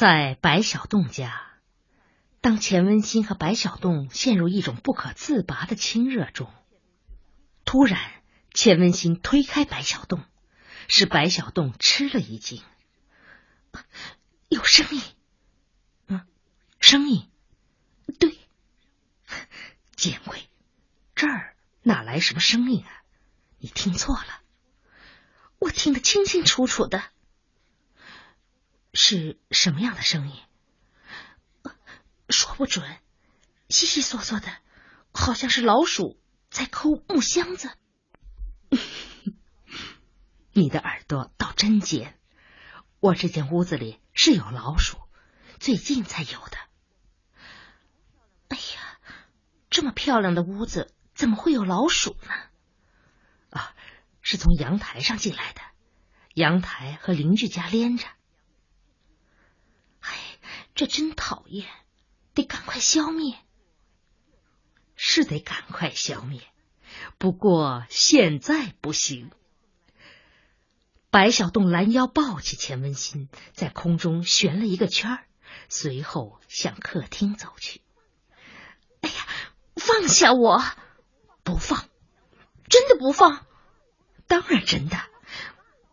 在白小洞家，当钱文新和白小洞陷入一种不可自拔的亲热中，突然，钱文新推开白小洞，使白小洞吃了一惊。有声音，嗯，声音，对，见鬼，这儿哪来什么声音啊？你听错了，我听得清清楚楚的。是什么样的声音？说不准，悉悉索索的，好像是老鼠在抠木箱子。你的耳朵倒真尖！我这间屋子里是有老鼠，最近才有的。哎呀，这么漂亮的屋子，怎么会有老鼠呢？啊，是从阳台上进来的，阳台和邻居家连着。这真讨厌，得赶快消灭。是得赶快消灭，不过现在不行。白小洞拦腰抱起钱文新，在空中旋了一个圈儿，随后向客厅走去。哎呀，放下我！不放，真的不放。当然真的。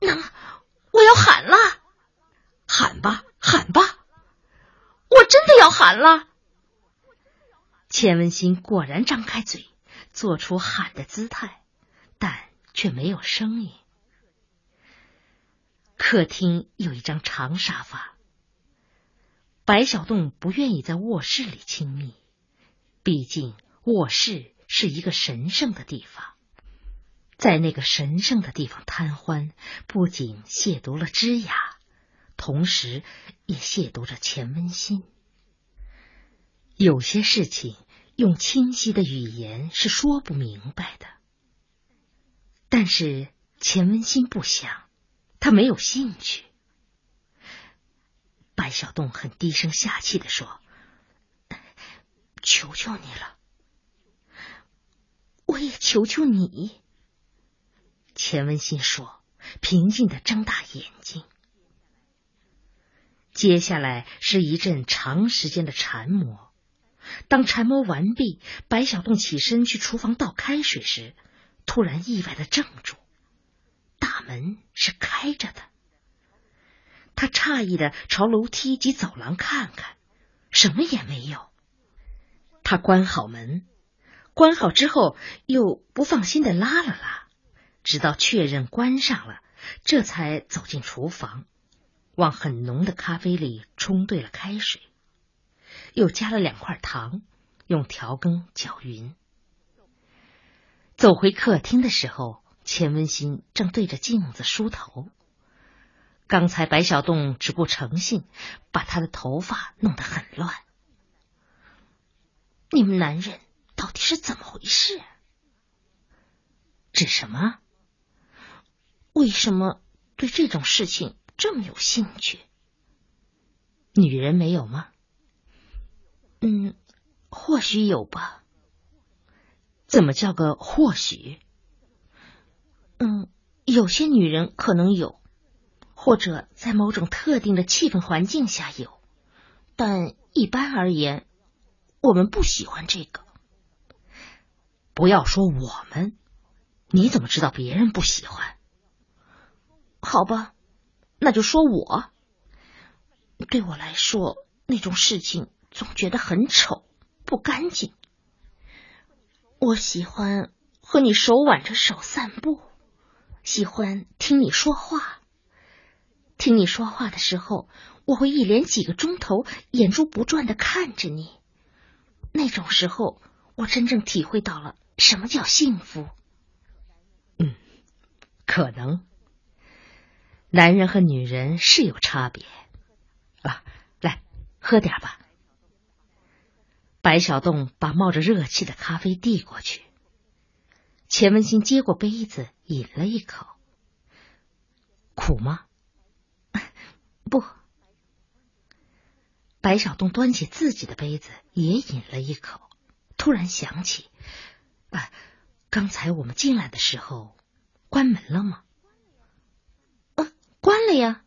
那我要喊了，喊吧，喊吧。我真的要喊了！钱文新果然张开嘴，做出喊的姿态，但却没有声音。客厅有一张长沙发，白小洞不愿意在卧室里亲密，毕竟卧室是一个神圣的地方，在那个神圣的地方贪欢，不仅亵渎了枝雅。同时，也亵渎着钱文新。有些事情用清晰的语言是说不明白的。但是钱文新不想，他没有兴趣。白小洞很低声下气的说：“求求你了，我也求求你。”钱文新说，平静的睁大眼睛。接下来是一阵长时间的缠磨。当缠磨完毕，白小洞起身去厨房倒开水时，突然意外的怔住。大门是开着的。他诧异的朝楼梯及走廊看看，什么也没有。他关好门，关好之后又不放心的拉了拉，直到确认关上了，这才走进厨房。往很浓的咖啡里冲兑了开水，又加了两块糖，用调羹搅匀。走回客厅的时候，钱文新正对着镜子梳头。刚才白小洞只顾诚信，把他的头发弄得很乱。你们男人到底是怎么回事？指什么？为什么对这种事情？这么有兴趣，女人没有吗？嗯，或许有吧。怎么叫个或许？嗯，有些女人可能有，或者在某种特定的气氛环境下有，但一般而言，我们不喜欢这个。不要说我们，你怎么知道别人不喜欢？好吧。那就说我，对我来说，那种事情总觉得很丑，不干净。我喜欢和你手挽着手散步，喜欢听你说话。听你说话的时候，我会一连几个钟头眼珠不转的看着你。那种时候，我真正体会到了什么叫幸福。嗯，可能。男人和女人是有差别啊！来喝点吧。白小洞把冒着热气的咖啡递过去，钱文新接过杯子，饮了一口。苦吗？不。白小洞端起自己的杯子，也饮了一口，突然想起，啊，刚才我们进来的时候，关门了吗？啊关了呀，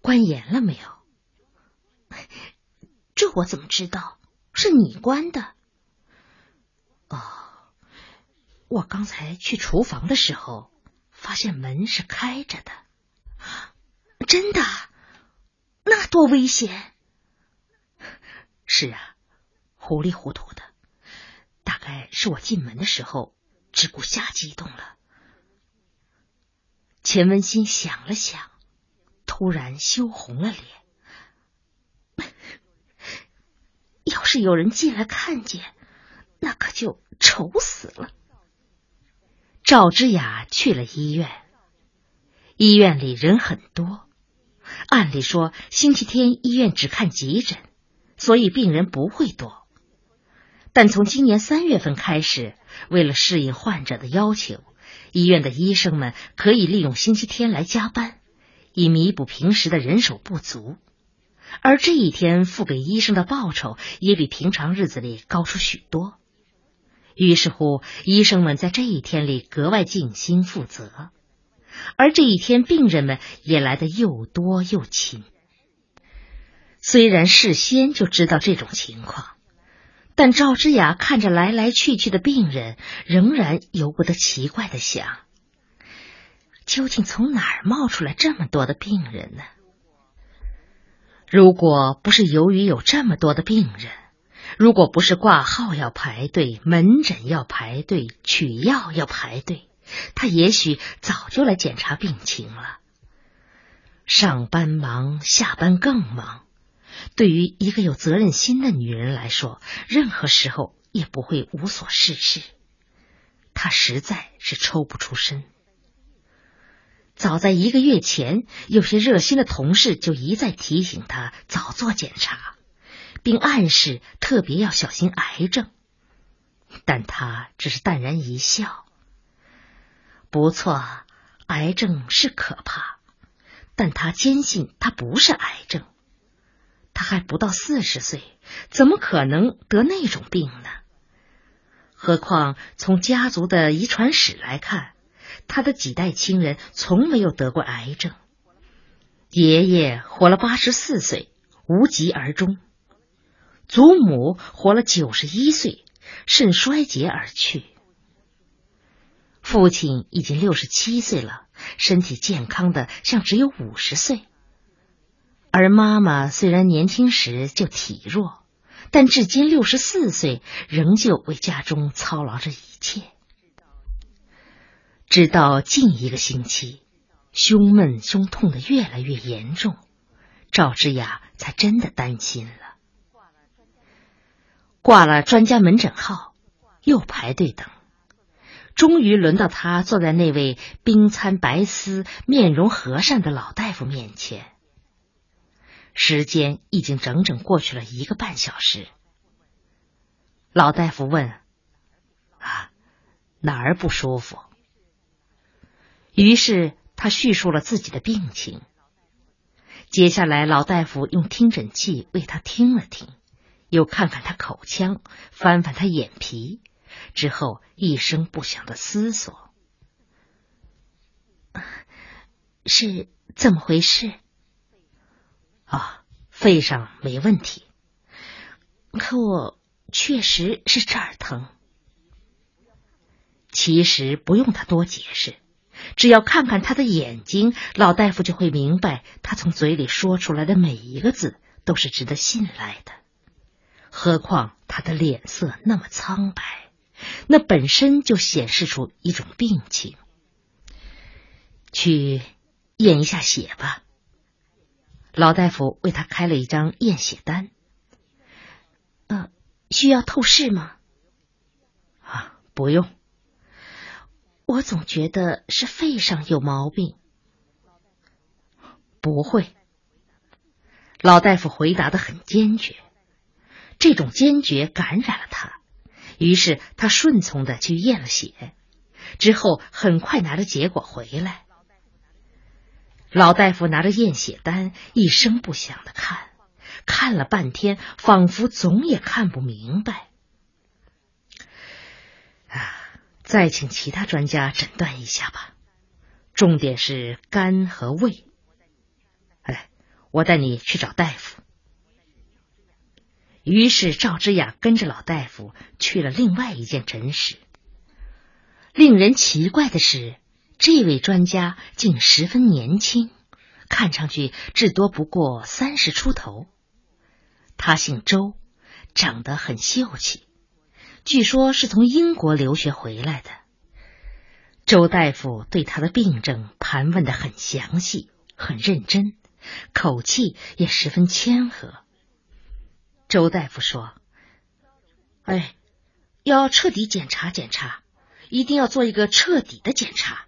关严了没有？这我怎么知道？是你关的。哦，我刚才去厨房的时候，发现门是开着的。真的？那多危险！是啊，糊里糊涂的，大概是我进门的时候只顾瞎激动了。钱文新想了想，突然羞红了脸。要是有人进来看见，那可就愁死了。赵之雅去了医院，医院里人很多。按理说，星期天医院只看急诊，所以病人不会多。但从今年三月份开始，为了适应患者的要求。医院的医生们可以利用星期天来加班，以弥补平时的人手不足，而这一天付给医生的报酬也比平常日子里高出许多。于是乎，医生们在这一天里格外尽心负责，而这一天病人们也来的又多又勤。虽然事先就知道这种情况。但赵之雅看着来来去去的病人，仍然由不得奇怪的想：究竟从哪儿冒出来这么多的病人呢？如果不是由于有这么多的病人，如果不是挂号要排队、门诊要排队、取药要排队，他也许早就来检查病情了。上班忙，下班更忙。对于一个有责任心的女人来说，任何时候也不会无所事事。她实在是抽不出身。早在一个月前，有些热心的同事就一再提醒他早做检查，并暗示特别要小心癌症，但他只是淡然一笑。不错，癌症是可怕，但他坚信他不是癌症。他还不到四十岁，怎么可能得那种病呢？何况从家族的遗传史来看，他的几代亲人从没有得过癌症。爷爷活了八十四岁，无疾而终；祖母活了九十一岁，肾衰竭而去；父亲已经六十七岁了，身体健康的像只有五十岁。而妈妈虽然年轻时就体弱，但至今六十四岁，仍旧为家中操劳着一切。直到近一个星期，胸闷、胸痛的越来越严重，赵之雅才真的担心了。挂了专家门诊号，又排队等，终于轮到他坐在那位冰餐白丝、面容和善的老大夫面前。时间已经整整过去了一个半小时。老大夫问：“啊，哪儿不舒服？”于是他叙述了自己的病情。接下来，老大夫用听诊器为他听了听，又看看他口腔，翻翻他眼皮，之后一声不响的思索：“是怎么回事？”啊，肺上没问题，可我确实是这儿疼。其实不用他多解释，只要看看他的眼睛，老大夫就会明白，他从嘴里说出来的每一个字都是值得信赖的。何况他的脸色那么苍白，那本身就显示出一种病情。去验一下血吧。老大夫为他开了一张验血单。呃，需要透视吗？啊，不用。我总觉得是肺上有毛病。不会。老大夫回答的很坚决，这种坚决感染了他，于是他顺从的去验了血，之后很快拿着结果回来。老大夫拿着验血单，一声不响的看，看了半天，仿佛总也看不明白。啊，再请其他专家诊断一下吧，重点是肝和胃。哎，我带你去找大夫。于是赵之雅跟着老大夫去了另外一间诊室。令人奇怪的是，这位专家竟十分年轻，看上去至多不过三十出头。他姓周，长得很秀气，据说是从英国留学回来的。周大夫对他的病症盘问的很详细，很认真，口气也十分谦和。周大夫说：“哎，要彻底检查检查，一定要做一个彻底的检查。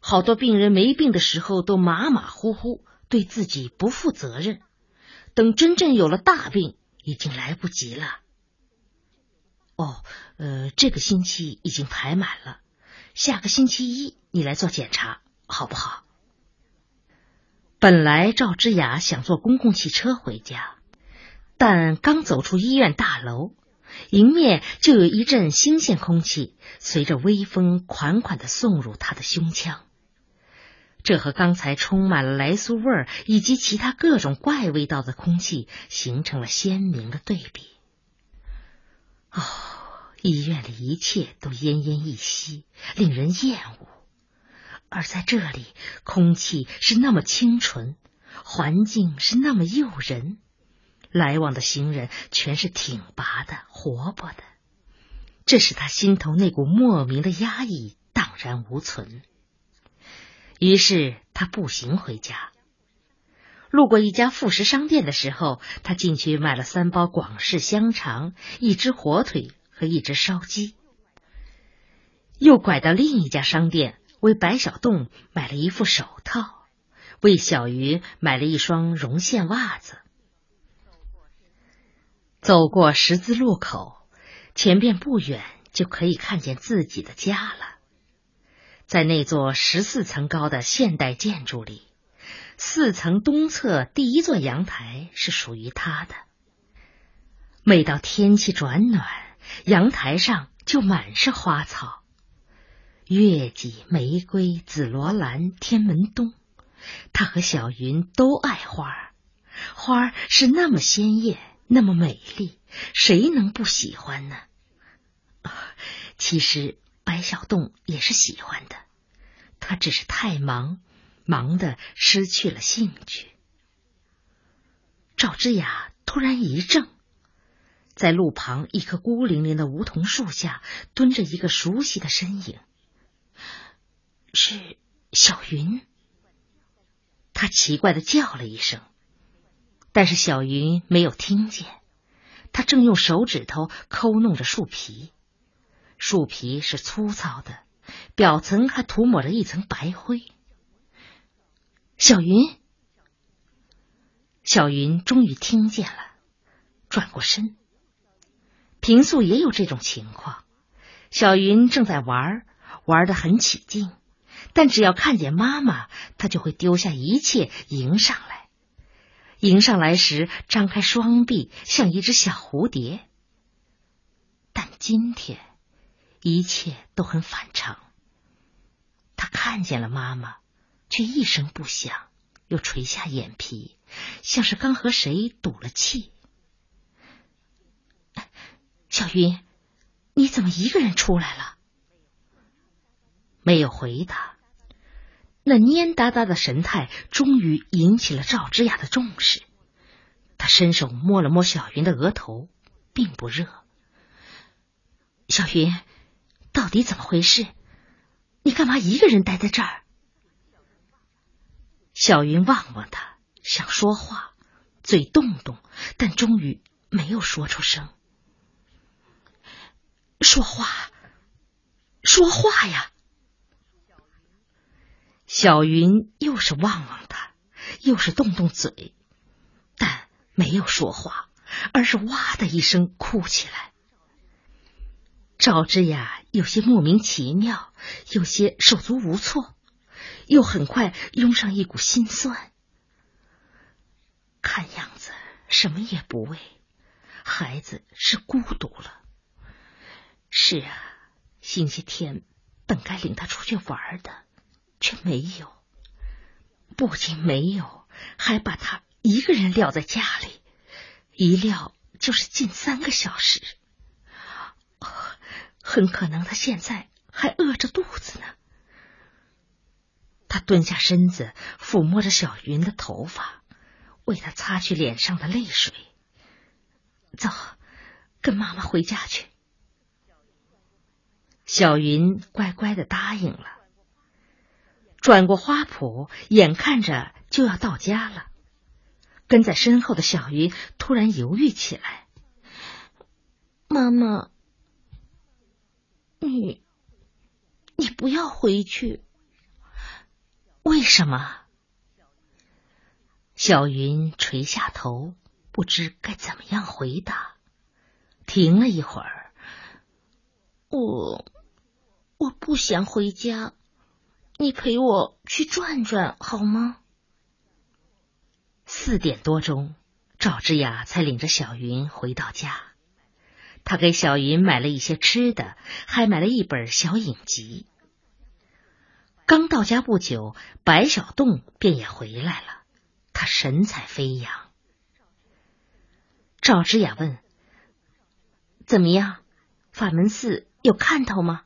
好多病人没病的时候都马马虎虎，对自己不负责任，等真正有了大病，已经来不及了。”哦，呃，这个星期已经排满了。下个星期一你来做检查，好不好？本来赵之雅想坐公共汽车回家，但刚走出医院大楼，迎面就有一阵新鲜空气随着微风款款的送入他的胸腔，这和刚才充满了来苏味儿以及其他各种怪味道的空气形成了鲜明的对比。哦。医院里一切都奄奄一息，令人厌恶。而在这里，空气是那么清纯，环境是那么诱人，来往的行人全是挺拔的、活泼的，这使他心头那股莫名的压抑荡然无存。于是他步行回家，路过一家副食商店的时候，他进去买了三包广式香肠，一只火腿。和一只烧鸡，又拐到另一家商店，为白小洞买了一副手套，为小鱼买了一双绒线袜子。走过十字路口，前边不远就可以看见自己的家了。在那座十四层高的现代建筑里，四层东侧第一座阳台是属于他的。每到天气转暖。阳台上就满是花草，月季、玫瑰、紫罗兰、天门冬。他和小云都爱花，花是那么鲜艳，那么美丽，谁能不喜欢呢？其实白小洞也是喜欢的，他只是太忙，忙的失去了兴趣。赵之雅突然一怔。在路旁一棵孤零零的梧桐树下，蹲着一个熟悉的身影，是小云。他奇怪的叫了一声，但是小云没有听见。他正用手指头抠弄着树皮，树皮是粗糙的，表层还涂抹着一层白灰。小云，小云终于听见了，转过身。平素也有这种情况，小云正在玩，玩得很起劲，但只要看见妈妈，她就会丢下一切迎上来。迎上来时，张开双臂，像一只小蝴蝶。但今天，一切都很反常。他看见了妈妈，却一声不响，又垂下眼皮，像是刚和谁赌了气。小云，你怎么一个人出来了？没有回答。那蔫哒哒的神态终于引起了赵之雅的重视。他伸手摸了摸小云的额头，并不热。小云，到底怎么回事？你干嘛一个人待在这儿？小云望望他，想说话，嘴动动，但终于没有说出声。说话，说话呀！小云又是望望他，又是动动嘴，但没有说话，而是哇的一声哭起来。赵之雅有些莫名其妙，有些手足无措，又很快涌上一股心酸。看样子什么也不为，孩子是孤独了。是啊，星期天本该领他出去玩的，却没有。不仅没有，还把他一个人撂在家里，一撂就。就是近三个小时，很可能他现在还饿着肚子呢。他蹲下身子，抚摸着小云的头发，为她擦去脸上的泪水。走，跟妈妈回家去。小云乖乖的答应了。转过花圃，眼看着就要到家了，跟在身后的小云突然犹豫起来：“妈妈，你，你不要回去。为什么？”小云垂下头，不知该怎么样回答。停了一会儿，我，我不想回家。你陪我去转转好吗？四点多钟，赵之雅才领着小云回到家。他给小云买了一些吃的，还买了一本小影集。刚到家不久，白小洞便也回来了，他神采飞扬。赵之雅问：“怎么样？法门寺有看头吗？”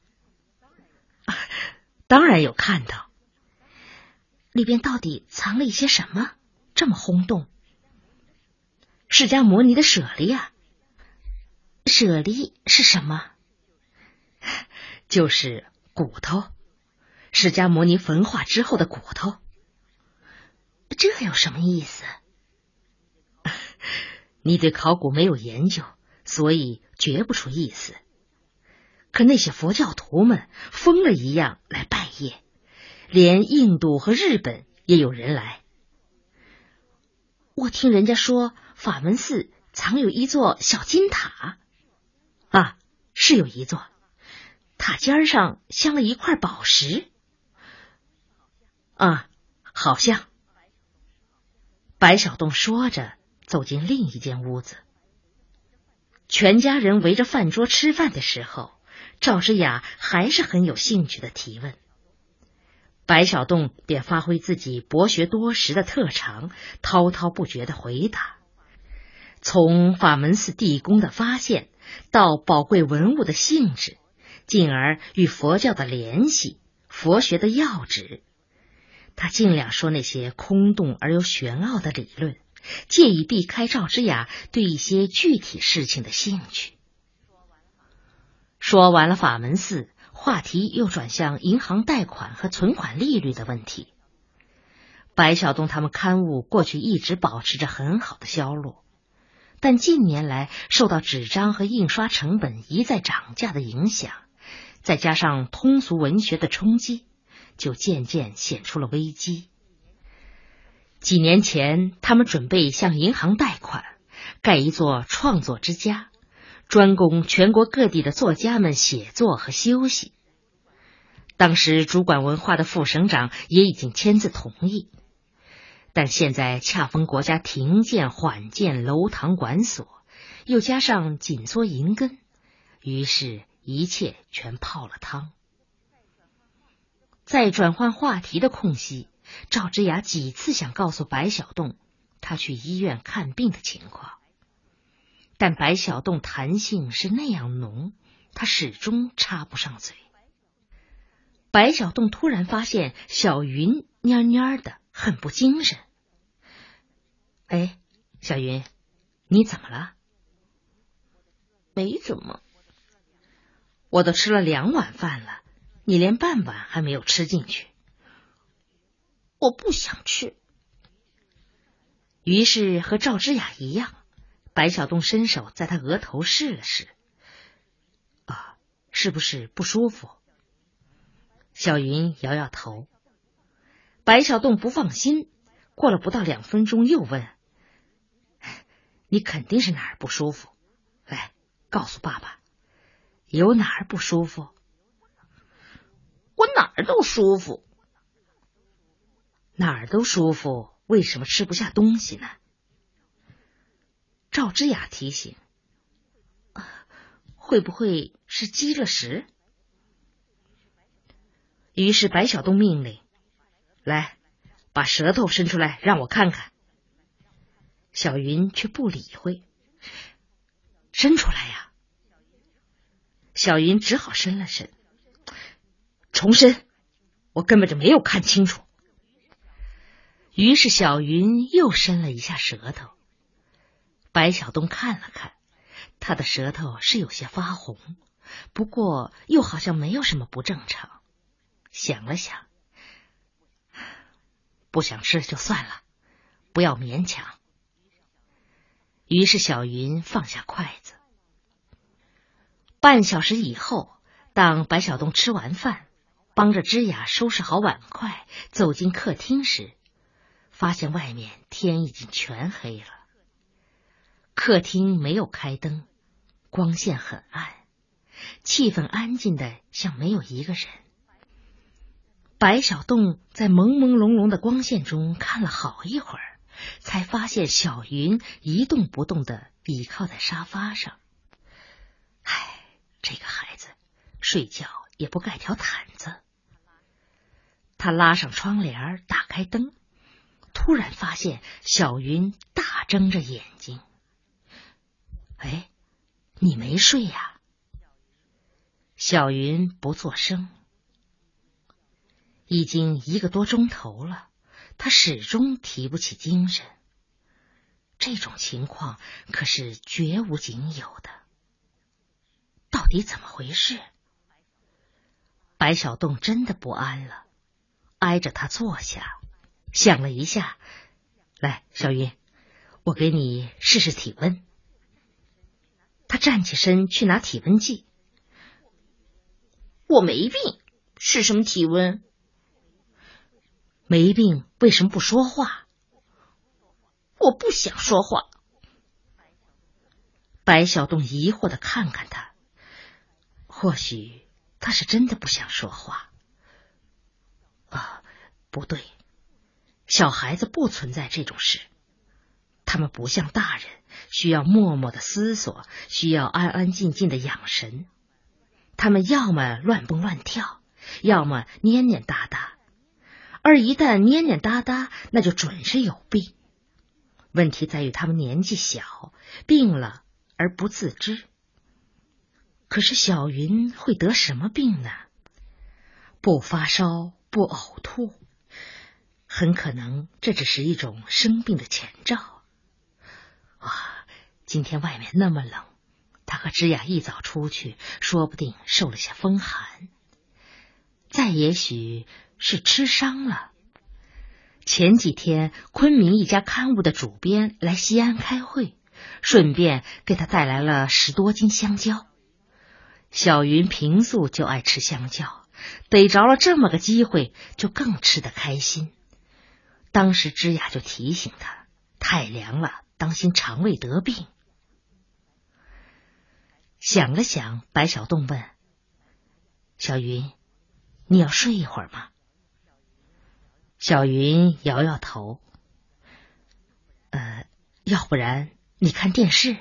啊 当然有看到，里边到底藏了一些什么，这么轰动？释迦摩尼的舍利啊！舍利是什么？就是骨头，释迦摩尼焚化之后的骨头。这有什么意思？你对考古没有研究，所以觉不出意思。可那些佛教徒们疯了一样来拜谒，连印度和日本也有人来。我听人家说，法门寺藏有一座小金塔，啊，是有一座，塔尖上镶了一块宝石。啊，好像。白小洞说着，走进另一间屋子。全家人围着饭桌吃饭的时候。赵之雅还是很有兴趣的提问，白小洞便发挥自己博学多识的特长，滔滔不绝的回答。从法门寺地宫的发现，到宝贵文物的性质，进而与佛教的联系、佛学的要旨，他尽量说那些空洞而又玄奥的理论，借以避开赵之雅对一些具体事情的兴趣。说完了法门寺，话题又转向银行贷款和存款利率的问题。白晓东他们刊物过去一直保持着很好的销路，但近年来受到纸张和印刷成本一再涨价的影响，再加上通俗文学的冲击，就渐渐显出了危机。几年前，他们准备向银行贷款，盖一座创作之家。专供全国各地的作家们写作和休息。当时主管文化的副省长也已经签字同意，但现在恰逢国家停建缓建楼堂馆所，又加上紧缩银根，于是，一切全泡了汤。在转换话题的空隙，赵之雅几次想告诉白小洞，他去医院看病的情况。但白小洞弹性是那样浓，他始终插不上嘴。白小洞突然发现小云蔫蔫的，很不精神。哎，小云，你怎么了？没怎么。我都吃了两碗饭了，你连半碗还没有吃进去。我不想吃。于是和赵之雅一样。白小东伸手在他额头试了试，啊，是不是不舒服？小云摇摇头。白小洞不放心，过了不到两分钟，又问：“你肯定是哪儿不舒服？来，告诉爸爸，有哪儿不舒服？我哪儿都舒服，哪儿都舒服，为什么吃不下东西呢？”赵之雅提醒：“会不会是积了食？”于是白小东命令：“来，把舌头伸出来，让我看看。”小云却不理会：“伸出来呀？小云只好伸了伸，重申，我根本就没有看清楚。于是小云又伸了一下舌头。白小东看了看，他的舌头是有些发红，不过又好像没有什么不正常。想了想，不想吃就算了，不要勉强。于是小云放下筷子。半小时以后，当白小东吃完饭，帮着芝雅收拾好碗筷，走进客厅时，发现外面天已经全黑了。客厅没有开灯，光线很暗，气氛安静的像没有一个人。白小洞在朦朦胧胧的光线中看了好一会儿，才发现小云一动不动的倚靠在沙发上。这个孩子睡觉也不盖条毯子。他拉上窗帘，打开灯，突然发现小云大睁着眼睛。哎，你没睡呀？小云不作声。已经一个多钟头了，他始终提不起精神。这种情况可是绝无仅有的。到底怎么回事？白小洞真的不安了，挨着他坐下，想了一下，来，小云，我给你试试体温。他站起身去拿体温计。我没病，是什么体温？没病，为什么不说话？我不想说话。白小洞疑惑的看看他。或许他是真的不想说话。不对，小孩子不存在这种事，他们不像大人，需要默默的思索，需要安安静静的养神。他们要么乱蹦乱跳，要么蔫蔫哒哒。而一旦蔫蔫哒哒，那就准是有病。问题在于他们年纪小，病了而不自知。可是小云会得什么病呢？不发烧，不呕吐，很可能这只是一种生病的前兆。哇，今天外面那么冷，他和芝雅一早出去，说不定受了些风寒。再也许是吃伤了。前几天，昆明一家刊物的主编来西安开会，顺便给他带来了十多斤香蕉。小云平素就爱吃香蕉，逮着了这么个机会，就更吃得开心。当时芝雅就提醒他：太凉了，当心肠胃得病。想了想，白小洞问：“小云，你要睡一会儿吗？”小云摇摇头：“呃，要不然你看电视。”